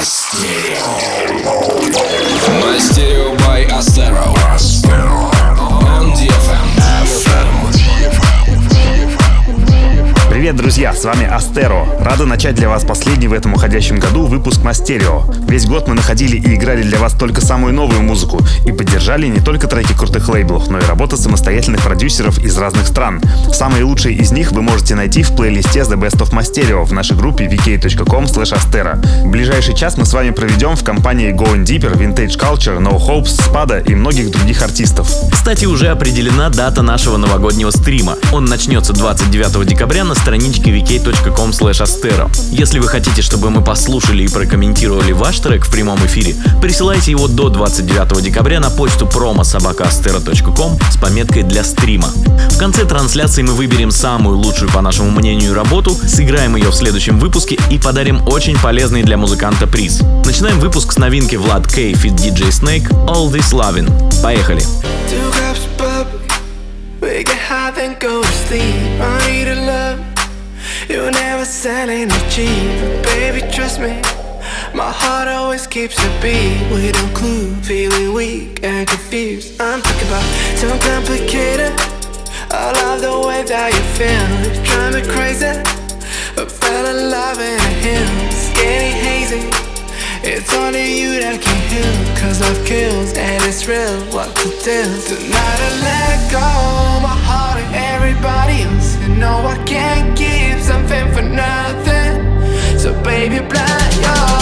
Masterio. Masterio by Astero. Привет, друзья! С вами Астеро. Рада начать для вас последний в этом уходящем году выпуск Мастерио. Весь год мы находили и играли для вас только самую новую музыку и поддержали не только треки крутых лейблов, но и работы самостоятельных продюсеров из разных стран. Самые лучшие из них вы можете найти в плейлисте The Best of Masterio в нашей группе vk.com astero. Ближайший час мы с вами проведем в компании Going Deeper, Vintage Culture, No Hopes, Spada и многих других артистов. Кстати, уже определена дата нашего новогоднего стрима. Он начнется 29 декабря на страничке vk.com astero. Если вы хотите, чтобы мы послушали и прокомментировали ваш трек в прямом эфире, присылайте его до 29 декабря на почту promo.sobakaastero.com с пометкой для стрима. В конце трансляции мы выберем самую лучшую, по нашему мнению, работу, сыграем ее в следующем выпуске и подарим очень полезный для музыканта приз. Начинаем выпуск с новинки Влад Кей fit DJ Snake All This Lovin'. Поехали! We get high then go to sleep. I need a love, you never selling it cheap. Baby, trust me, my heart always keeps a beat. We don't clue, feeling weak and confused. I'm talking about so complicated. I love the way that you feel. You drive me crazy. I fell in love in a hill. It's getting hazy. It's only you that can heal Cause love kills and it's real What to do Tonight I let go My heart and everybody else know I can't give something for nothing. So baby blind your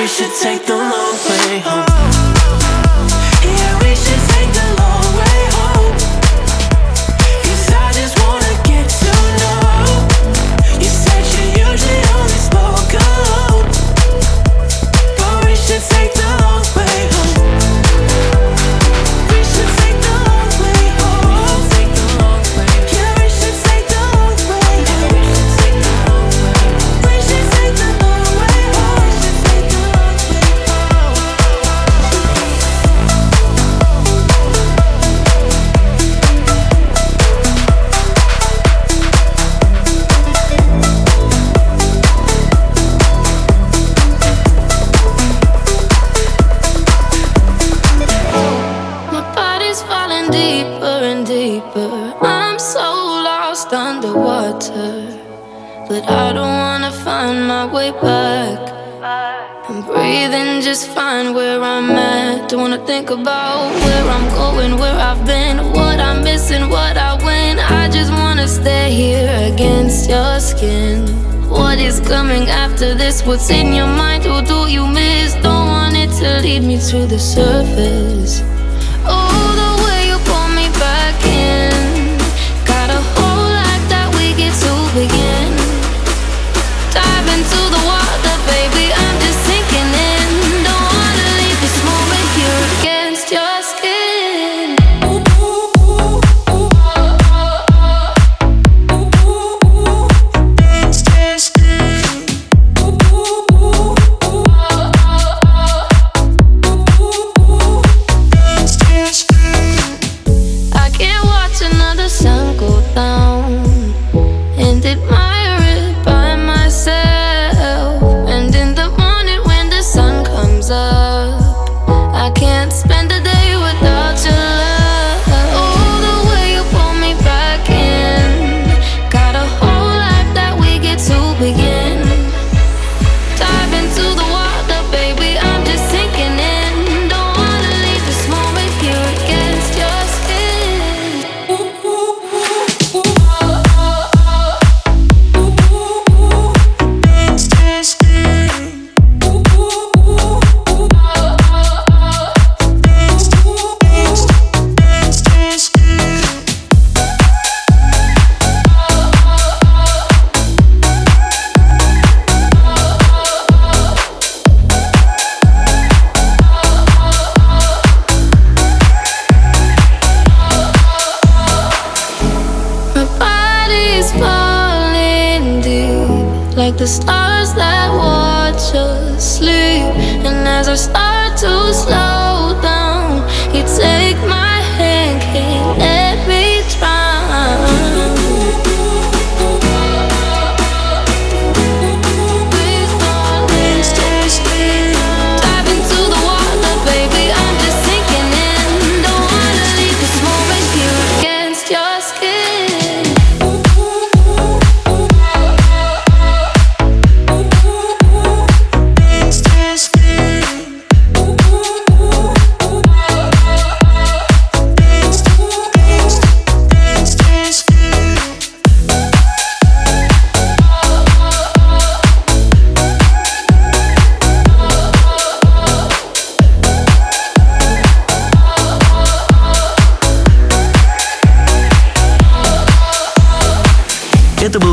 we should take the long way home. coming after this? What's in your mind? Who do you miss? Don't want it to lead me to the surface.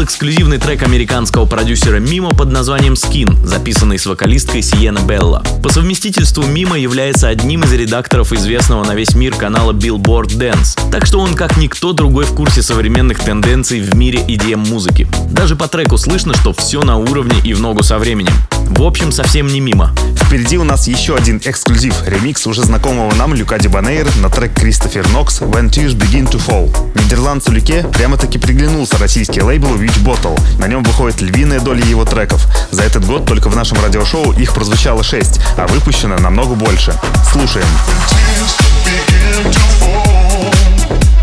Эксклюзивный трек американского продюсера Мимо под названием Skin, записанный с вокалисткой Сиена Белла. По совместительству Мимо является одним из редакторов известного на весь мир канала Billboard Dance, так что он как никто другой в курсе современных тенденций в мире EDM-музыки. Даже по треку слышно, что все на уровне и в ногу со временем. В общем, совсем не мимо. Впереди у нас еще один эксклюзив, ремикс уже знакомого нам Люка Дебанейр на трек Кристофер Нокс «When Tears Begin to Fall». Нидерландцу Люке прямо-таки приглянулся российский лейбл Witch Bottle. На нем выходит львиная доля его треков. За этот год только в нашем радиошоу их прозвучало 6, а выпущено намного больше. Слушаем. tears begin to fall,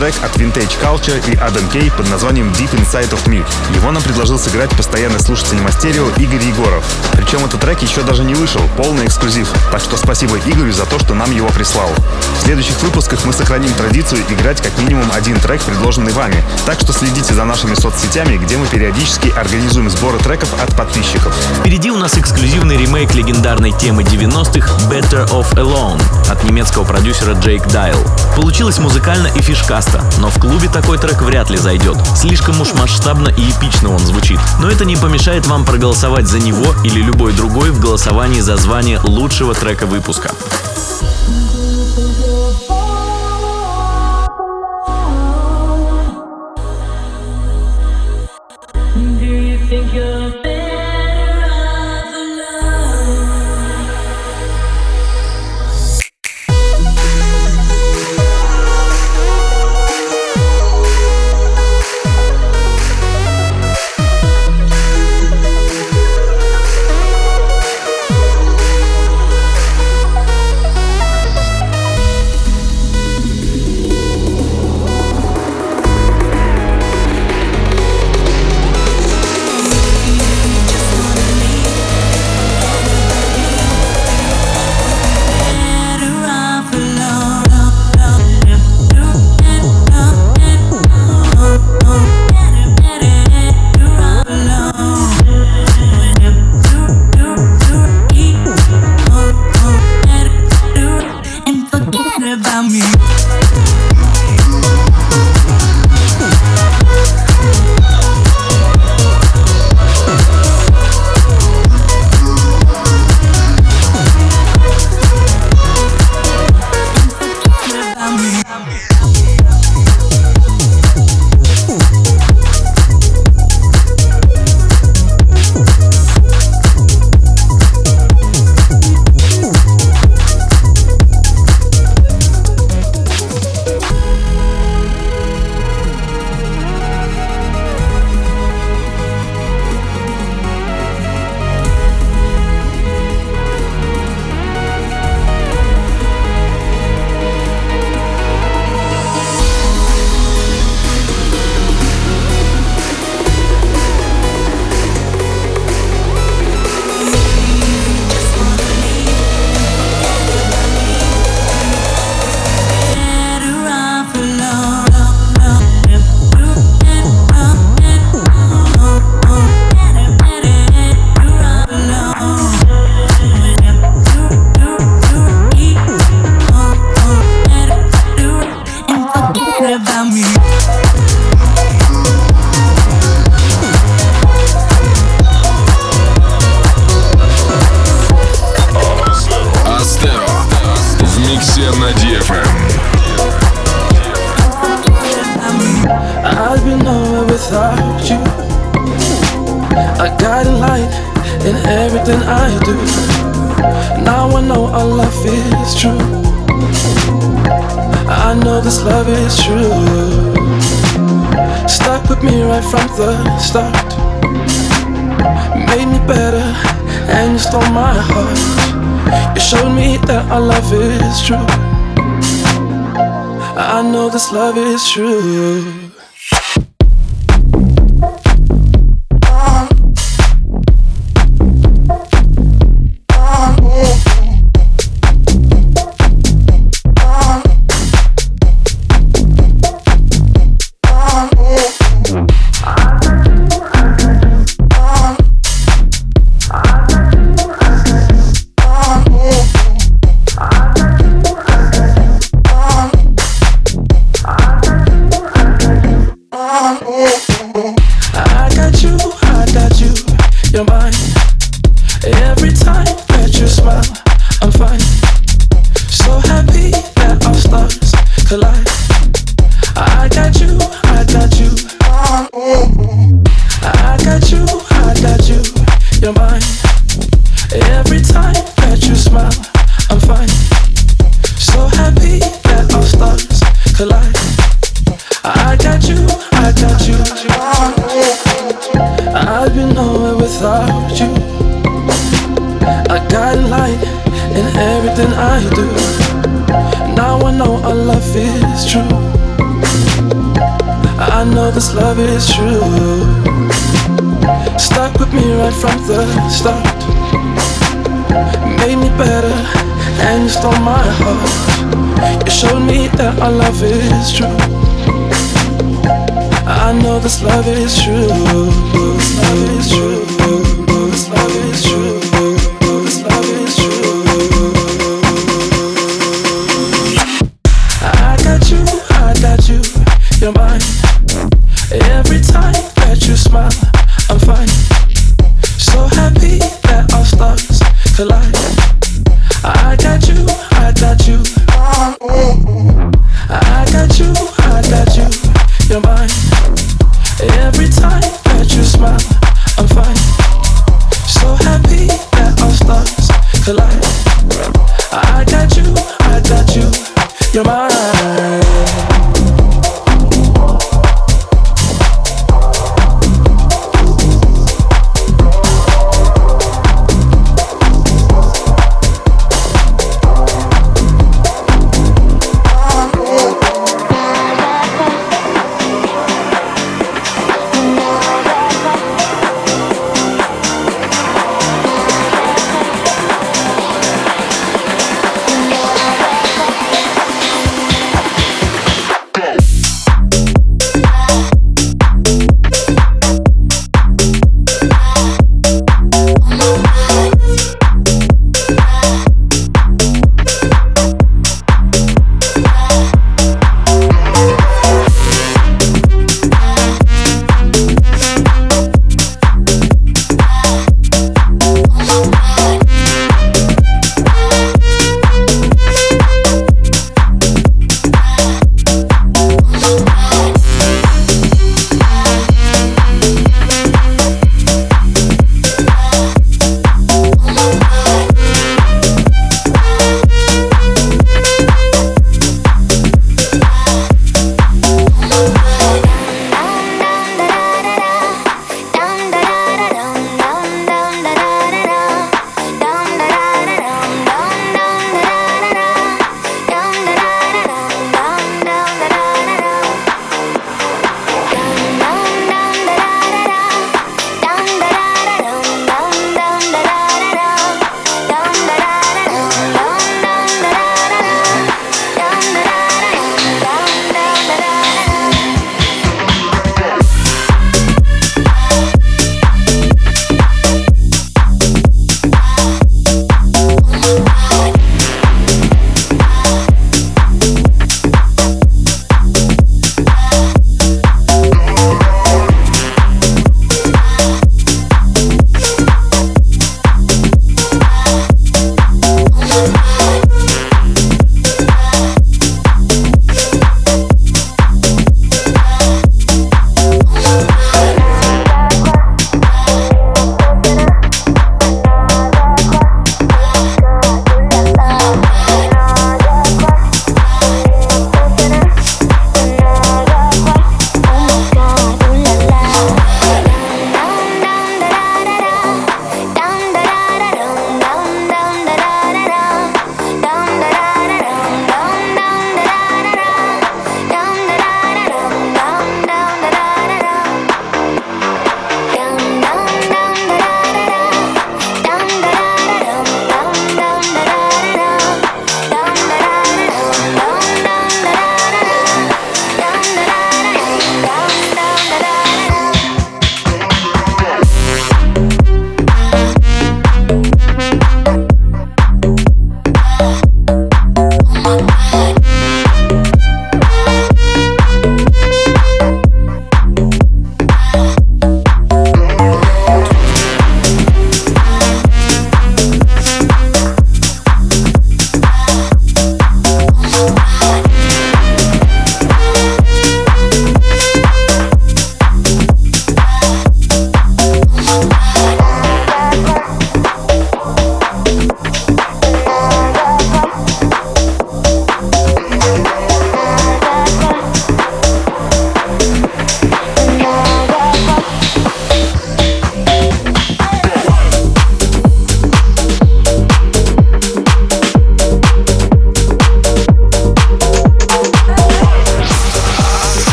трек от Vintage Culture и Adam Kay под названием Deep Inside of Me. Его нам предложил сыграть постоянный слушатель Мастерио Игорь Егоров. Причем этот трек еще даже не вышел, полный эксклюзив. Так что спасибо Игорю за то, что нам его прислал. В следующих выпусках мы сохраним традицию играть как минимум один трек, предложенный вами. Так что следите за нашими соцсетями, где мы периодически организуем сборы треков от подписчиков. Впереди у нас эксклюзивный ремейк легендарной темы 90-х Better Off Alone от немецкого продюсера Джейк Дайл. Получилось музыкально и фишкасто, но в клубе такой трек вряд ли зайдет. Слишком уж масштабно и эпично он звучит. Но это не помешает вам проголосовать за него или любой другой в голосовании за звание лучшего трека выпуска. Is true. I know this love is true. Stuck with me right from the start. Made me better and you stole my heart. You showed me that our love is true. I know this love is true. I in everything I do. Now I know our love is true. I know this love is true. Stuck with me right from the start. Made me better and you stole my heart. You showed me that our love is true. I know this love is true. This love is true.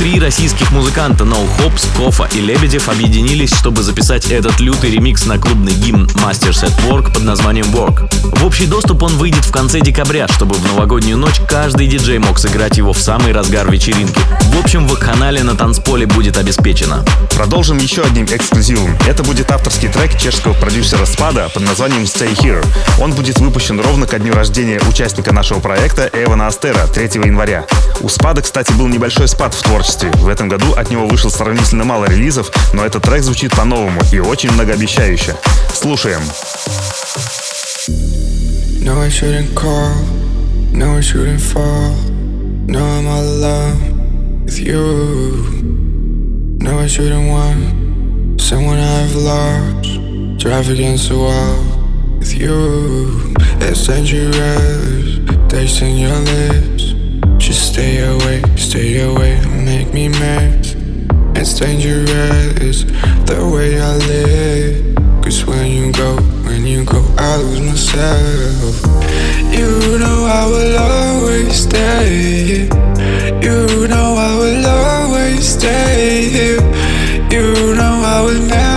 Nutri российских музыканта No Hops, Кофа и Лебедев объединились, чтобы записать этот лютый ремикс на клубный гимн Masters at Work под названием Work. В общий доступ он выйдет в конце декабря, чтобы в новогоднюю ночь каждый диджей мог сыграть его в самый разгар вечеринки. В общем, в канале на танцполе будет обеспечено. Продолжим еще одним эксклюзивом. Это будет авторский трек чешского продюсера Спада под названием Stay Here. Он будет выпущен ровно ко дню рождения участника нашего проекта Эвана Астера 3 января. У Спада, кстати, был небольшой спад в творчестве. В этом году от него вышло сравнительно мало релизов, но этот трек звучит по-новому и очень многообещающе. Слушаем. No, I shouldn't call. No, I shouldn't fall. No, I'm all alone with you. No, I shouldn't want someone I've lost. Drive against the wall with you. It's dangerous, tasting your lips. Just stay away, stay away, make me mad. It's dangerous the way I live. Cause when you go, when you go, I lose myself. You know I will always stay here. You know I will always stay here. You know I will never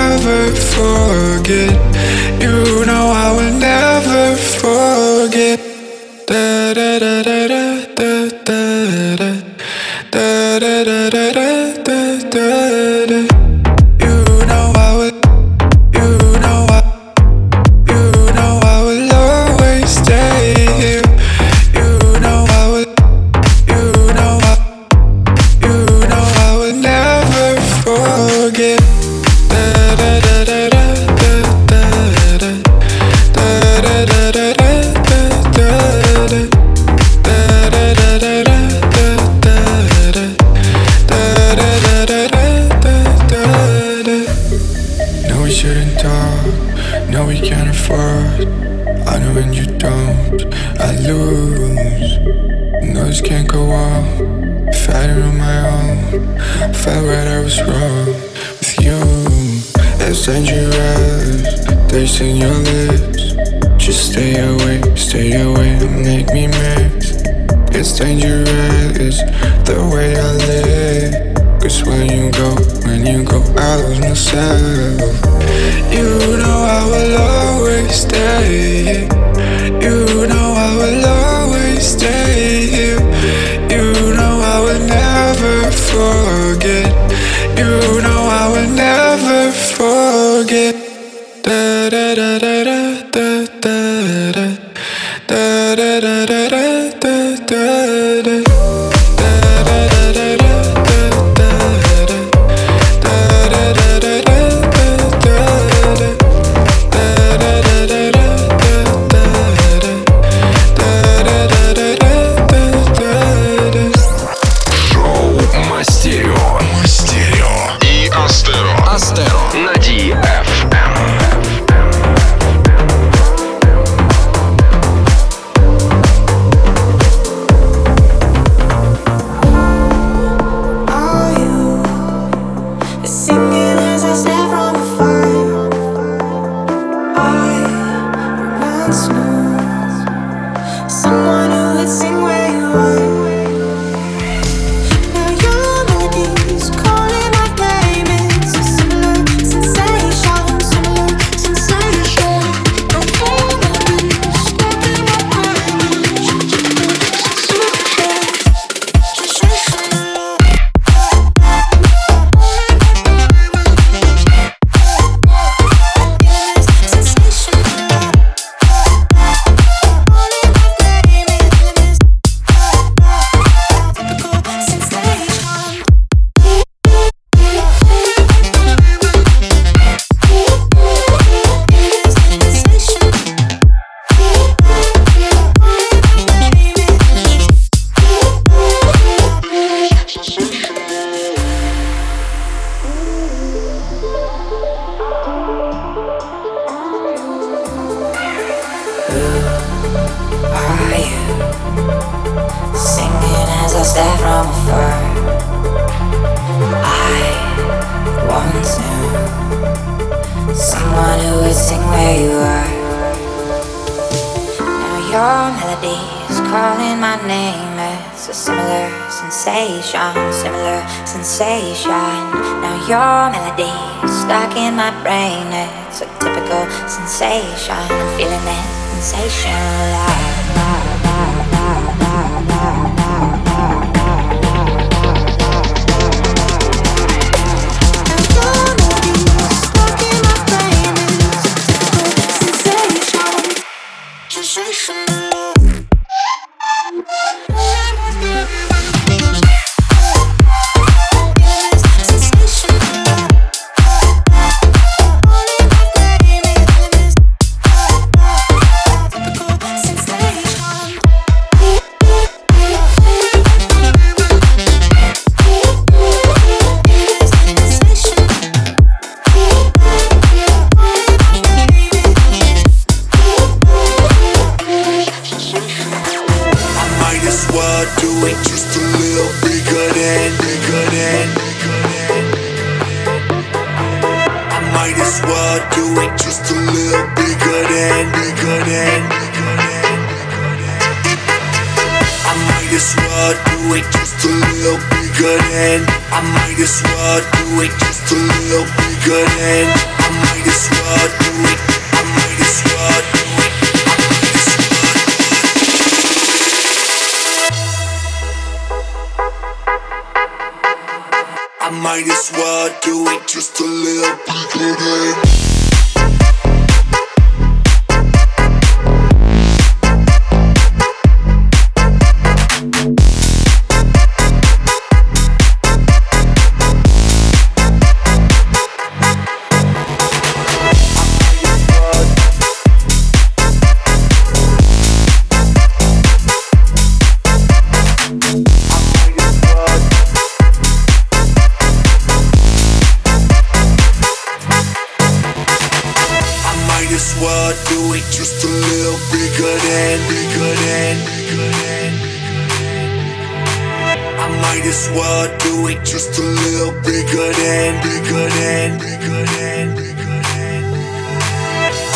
this why do it just a little bigger than, bigger than, bigger than, bigger than.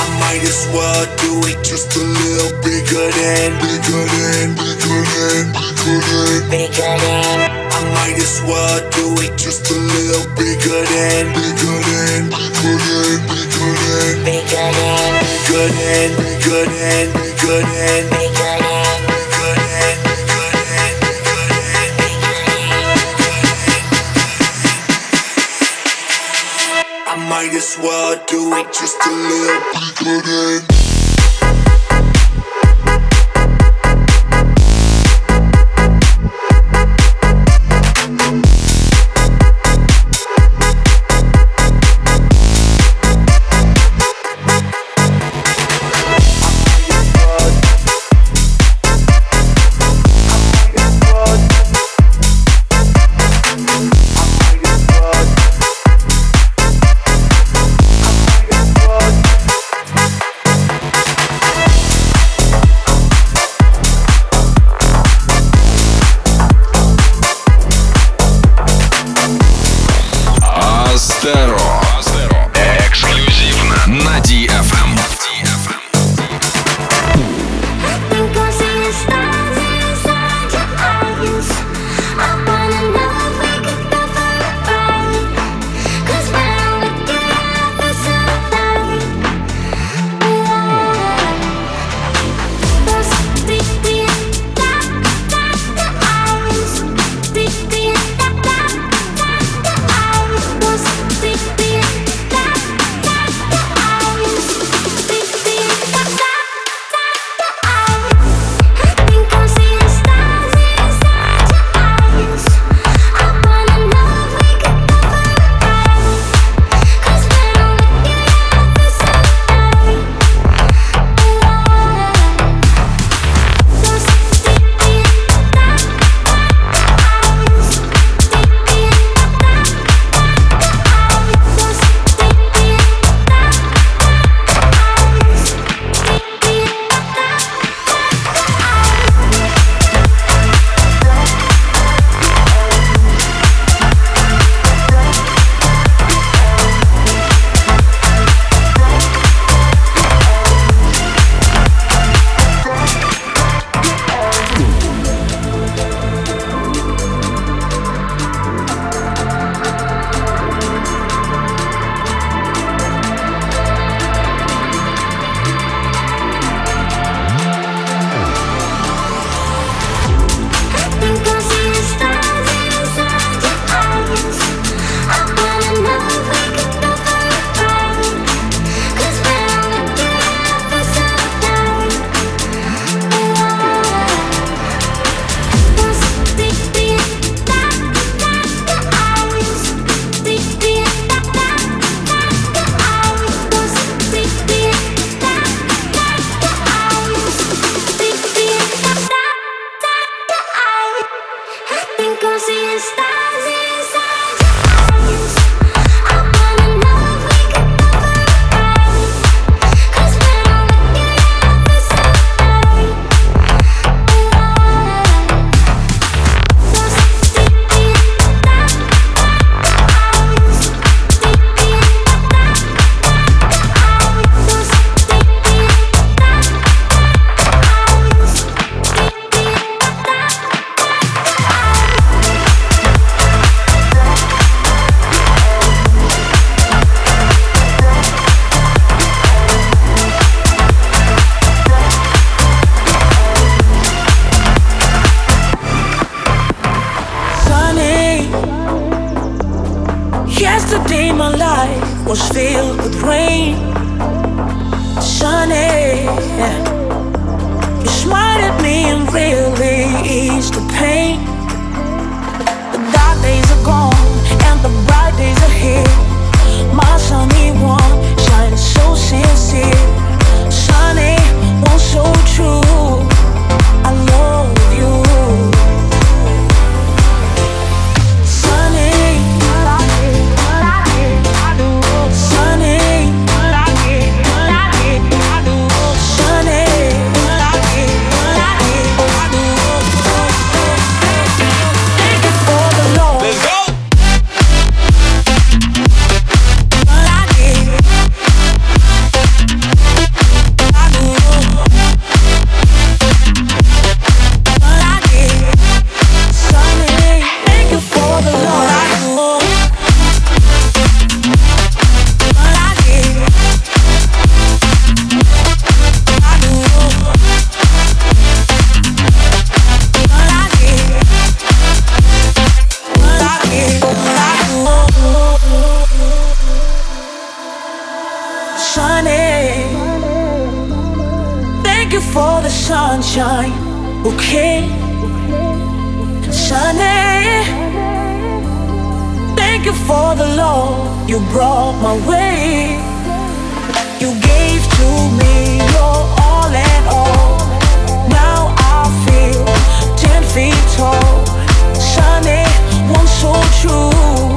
I might as well do it just a little bigger than, bigger than, bigger than, bigger than, bigger than. I might as well do it just a little bigger than, bigger than, bigger than, bigger than, bigger than, bigger than, bigger than, bigger than, bigger than. this world, do it just a little bit good. the sunshine, okay? Sunny. Thank you for the love you brought my way. You gave to me your all and all. Now I feel ten feet tall. Sunny, one so true.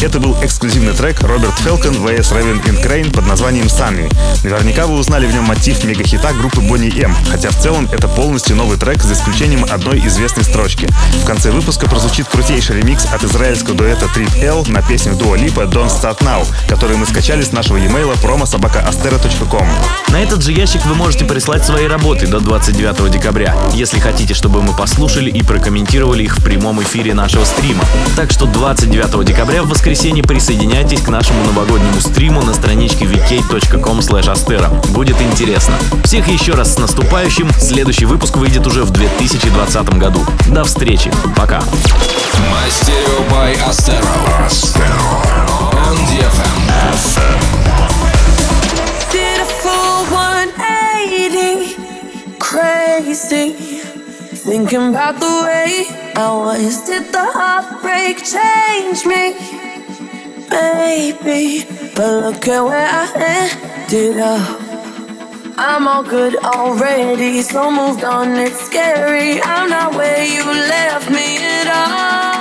Это был эксклюзивный трек Роберт Фелкон vs Raven and Crane под названием Sunny. Наверняка вы узнали в нем мотив мегахита группы Bonnie M, хотя в целом это полностью новый трек за исключением одной известной строчки. В конце выпуска прозвучит крутейший ремикс от израильского дуэта Trip L на песню Dua Lipa Don't Start Now, который мы скачали с нашего e-mail promosobakaastera.com. На этот же ящик вы можете прислать свои работы до 29 декабря, если хотите, чтобы мы послушали и прокомментировали их в прямом эфире нашего стрима. Так что 29 декабря в воскресенье присоединяйтесь к нашему новогоднему стриму на страничке vk.com. Будет интересно. Всех еще раз с наступающим. Следующий выпуск выйдет уже в 2020 году. До встречи. Пока. Мастерио 180. Crazy. Thinking about the way I was. Did the heartbreak change me? baby. But look at where I ended up. I'm all good already, so moved on, it's scary. I'm not where you left me at all.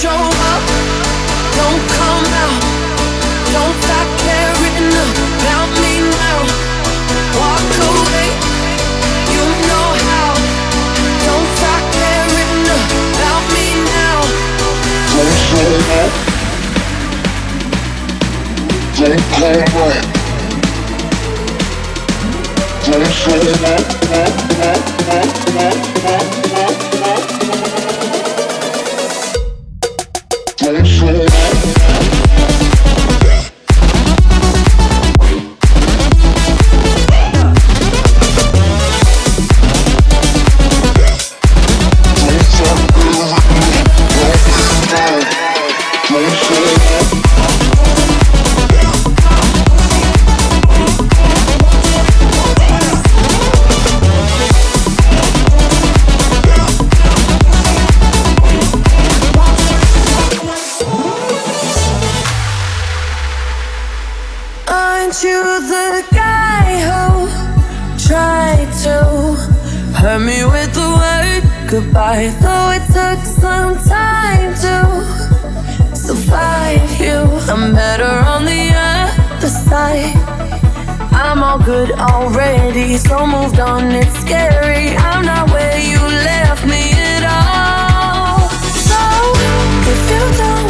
show up, don't come out. Don't stop caring about me now. Walk away, you know how. Don't stop caring about me now. Don't show up. Don't come out. Don't show up. goodbye. Though it took some time to survive you, I'm better on the other side. I'm all good already, so moved on, it's scary. I'm not where you left me at all. So, if you don't